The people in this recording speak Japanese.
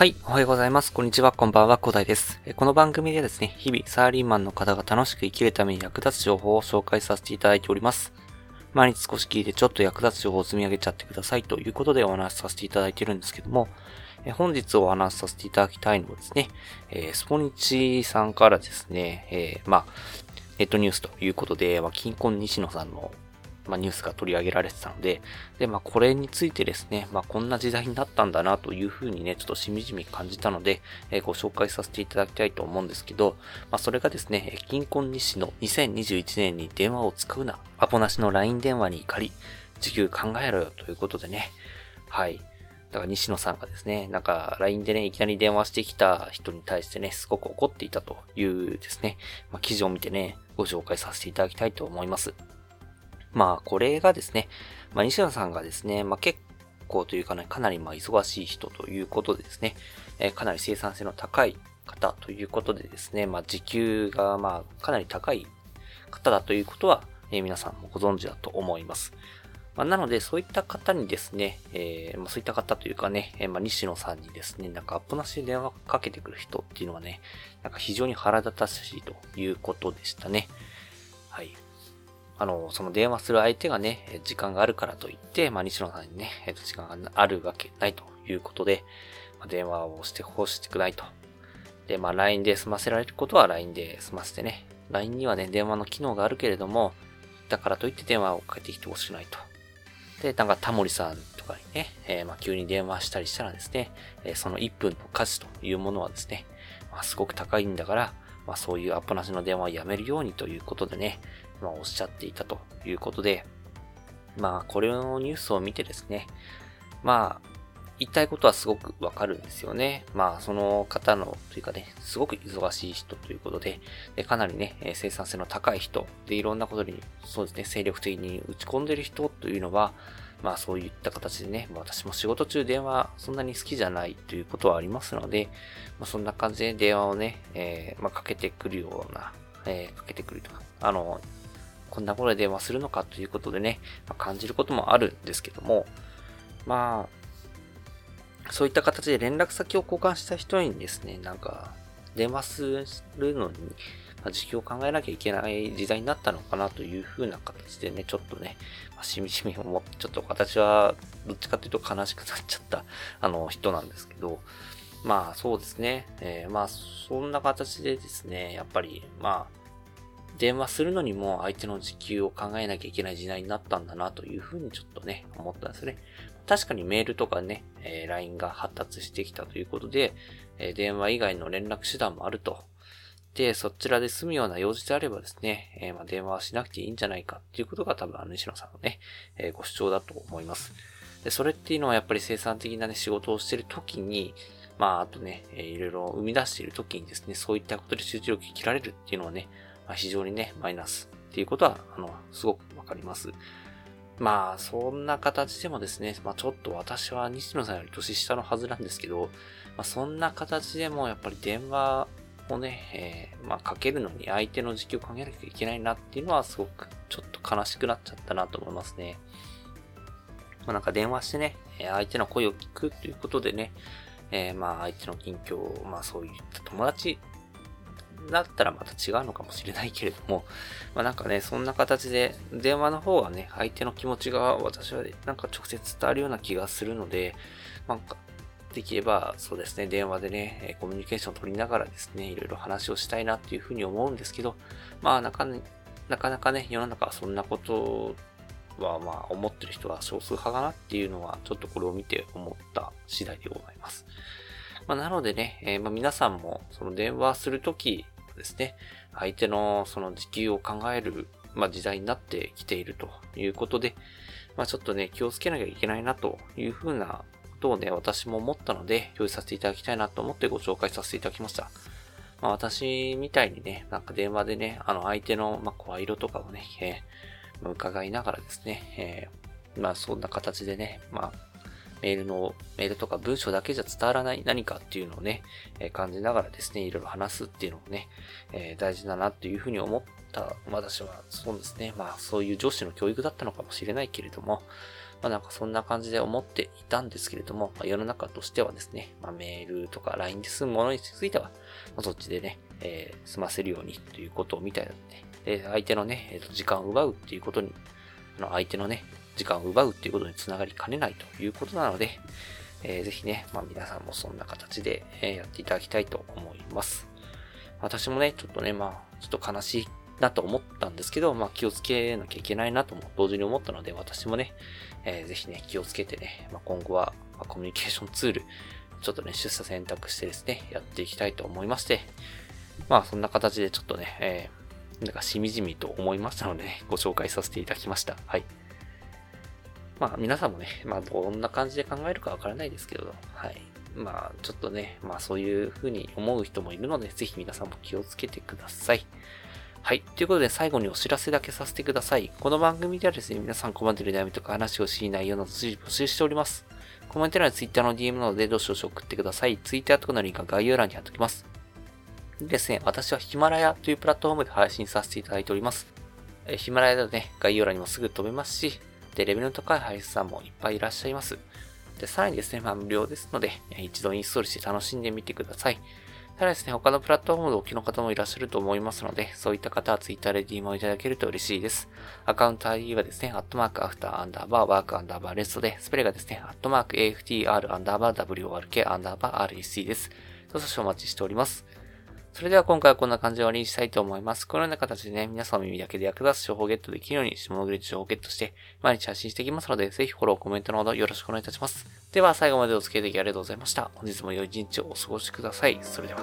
はい、おはようございます。こんにちは、こんばんは、古代です。この番組でですね、日々サラリーマンの方が楽しく生きるために役立つ情報を紹介させていただいております。毎日少し聞いてちょっと役立つ情報を積み上げちゃってくださいということでお話しさせていただいてるんですけども、本日お話しさせていただきたいのはですね、えスポニチさんからですね、えー、まあ、ネットニュースということで、まあ、金婚西野さんのまあ、ニュースが取り上げられてたので、で、まあ、これについてですね、まあ、こんな時代になったんだなというふうにね、ちょっとしみじみ感じたので、えー、ご紹介させていただきたいと思うんですけど、まあ、それがですね、金婚日誌の2021年に電話を使うな、アポなしの LINE 電話に怒り、時給考えろよということでね、はい。だから西野さんがですね、なんか LINE でね、いきなり電話してきた人に対してね、すごく怒っていたというですね、まあ、記事を見てね、ご紹介させていただきたいと思います。まあ、これがですね、まあ、西野さんがですね、まあ、結構というかね、かなりまあ忙しい人ということでですね、えー、かなり生産性の高い方ということでですね、まあ、時給がまあ、かなり高い方だということは、えー、皆さんもご存知だと思います。まあ、なので、そういった方にですね、えー、まあ、そういった方というかね、えー、まあ、西野さんにですね、なんかアップなしで電話かけてくる人っていうのはね、なんか非常に腹立たしいということでしたね。はい。あの、その電話する相手がね、時間があるからといって、まあ、西野さんにね、時間があるわけないということで、まあ、電話をしてほしくないと。で、まあ、LINE で済ませられることは LINE で済ませてね、LINE にはね、電話の機能があるけれども、だからといって電話をかけてきてほしくないと。で、なんかタモリさんとかにね、えー、まあ急に電話したりしたらですね、えー、その1分の価値というものはですね、まあ、すごく高いんだから、まあそういうアポなしの電話をやめるようにということでね、まあ、おっしゃっていたということで、まあ、これのニュースを見てですね、まあ、言いたいことはすごくわかるんですよね。まあ、その方の、というかね、すごく忙しい人ということで、でかなりね、生産性の高い人、で、いろんなことに、そうですね、精力的に打ち込んでる人というのは、まあそういった形でね、私も仕事中電話そんなに好きじゃないということはありますので、まあ、そんな感じで電話をね、えー、まあ、かけてくるような、えー、かけてくるとか、あの、こんなことで電話するのかということでね、まあ、感じることもあるんですけども、まあ、そういった形で連絡先を交換した人にですね、なんか、電話するのに、まあ、時期を考えなきゃいけない時代になったのかなという風な形でね、ちょっとね、まあ、しみじみ思って、ちょっと私はどっちかというと悲しくなっちゃった、あの、人なんですけど、まあそうですね、えー、まあそんな形でですね、やっぱり、まあ、電話するのにも相手の時給を考えなきゃいけない時代になったんだなというふうにちょっとね、思ったんですね。確かにメールとかね、え、LINE が発達してきたということで、え、電話以外の連絡手段もあると。で、そちらで済むような用事であればですね、え、ま、電話はしなくていいんじゃないかっていうことが多分あの西野さんのね、えご主張だと思います。で、それっていうのはやっぱり生産的なね、仕事をしてる時に、まあ、あとね、えいろいろ生み出している時にですね、そういったことで集中力切られるっていうのはね、まあ、非常にね、マイナスっていうことは、あの、すごくわかります。まあ、そんな形でもですね、まあちょっと私は西野さんより年下のはずなんですけど、まあそんな形でもやっぱり電話をね、えー、まあかけるのに相手の時期を考えなきゃいけないなっていうのはすごくちょっと悲しくなっちゃったなと思いますね。まあなんか電話してね、相手の声を聞くということでね、えー、まあ相手の近況、まあそういった友達だったらまた違うのかもしれないけれども、まあなんかね、そんな形で、電話の方はね、相手の気持ちが私はなんか直接伝わるような気がするので、まあ、できれば、そうですね、電話でね、コミュニケーションを取りながらですね、いろいろ話をしたいなっていうふうに思うんですけど、まあなかなかなかね、世の中はそんなことはまあ思ってる人は少数派かなっていうのは、ちょっとこれを見て思った次第でございます。まあ、なのでね、えー、ま、皆さんもその電話するときですね、相手のその時給を考える、まあ、時代になってきているということで、まあ、ちょっとね、気をつけなきゃいけないなというふうなことをね、私も思ったので、共有させていただきたいなと思ってご紹介させていただきました。まあ、私みたいにね、なんか電話でね、あの相手の、ま、声色とかをね、えー、伺いながらですね、えー、まあそんな形でね、まあメールの、メールとか文章だけじゃ伝わらない何かっていうのをね、え、感じながらですね、いろいろ話すっていうのもね、え、大事だなっていうふうに思った私は、そうですね、まあそういう上司の教育だったのかもしれないけれども、まあなんかそんな感じで思っていたんですけれども、まあ、世の中としてはですね、まあメールとか LINE で済むものについては、まあ、そっちでね、えー、済ませるようにということをみたいなので、で、相手のね、えー、と時間を奪うっていうことに、あの相手のね、時間を奪うっていうことにつながりかねないということなので、えー、ぜひね、まあ皆さんもそんな形で、え、やっていただきたいと思います。私もね、ちょっとね、まあ、ちょっと悲しいなと思ったんですけど、まあ気をつけなきゃいけないなとも同時に思ったので、私もね、えー、ぜひね、気をつけてね、まあ、今後は、ま、コミュニケーションツール、ちょっとね、出社選択してですね、やっていきたいと思いまして、まあそんな形でちょっとね、えー、なんかしみじみと思いましたので、ね、ご紹介させていただきました。はい。まあ皆さんもね、まあどんな感じで考えるかわからないですけど、はい。まあちょっとね、まあそういう風に思う人もいるので、ぜひ皆さんも気をつけてください。はい。ということで最後にお知らせだけさせてください。この番組ではですね、皆さん困っている悩みとか話をしい内容など随時募集しております。コメント欄や Twitter の DM などでどしどし送ってください。Twitter とかのリンクは概要欄に貼っておきます。でですね、私はヒマラヤというプラットフォームで配信させていただいております。えヒマラヤだとね、概要欄にもすぐ飛べますし、で、レベルの高い配信さんもいっぱいいらっしゃいます。で、さらにですね、まあ無料ですので、一度インストールして楽しんでみてください。ただですね、他のプラットフォームでお聞きの方もいらっしゃると思いますので、そういった方は Twitter で DM をいただけると嬉しいです。アカウント ID はですね、アットマークアフターアンダーバーワークアンダーバーレストで、スペルがですね、アットマーク AFTR アンダーバー WORK アンダーバー REC です。どうぞお待ちしております。それでは今回はこんな感じで終わりにしたいと思います。このような形でね、皆さんの耳だけで役立つ情報をゲットできるように、下のグリッジ情報をゲットして、毎日発信していきますので、ぜひフォロー、コメントなどよろしくお願いいたします。では、最後までお付き合いいただきありがとうございました。本日も良い一日をお過ごしください。それでは。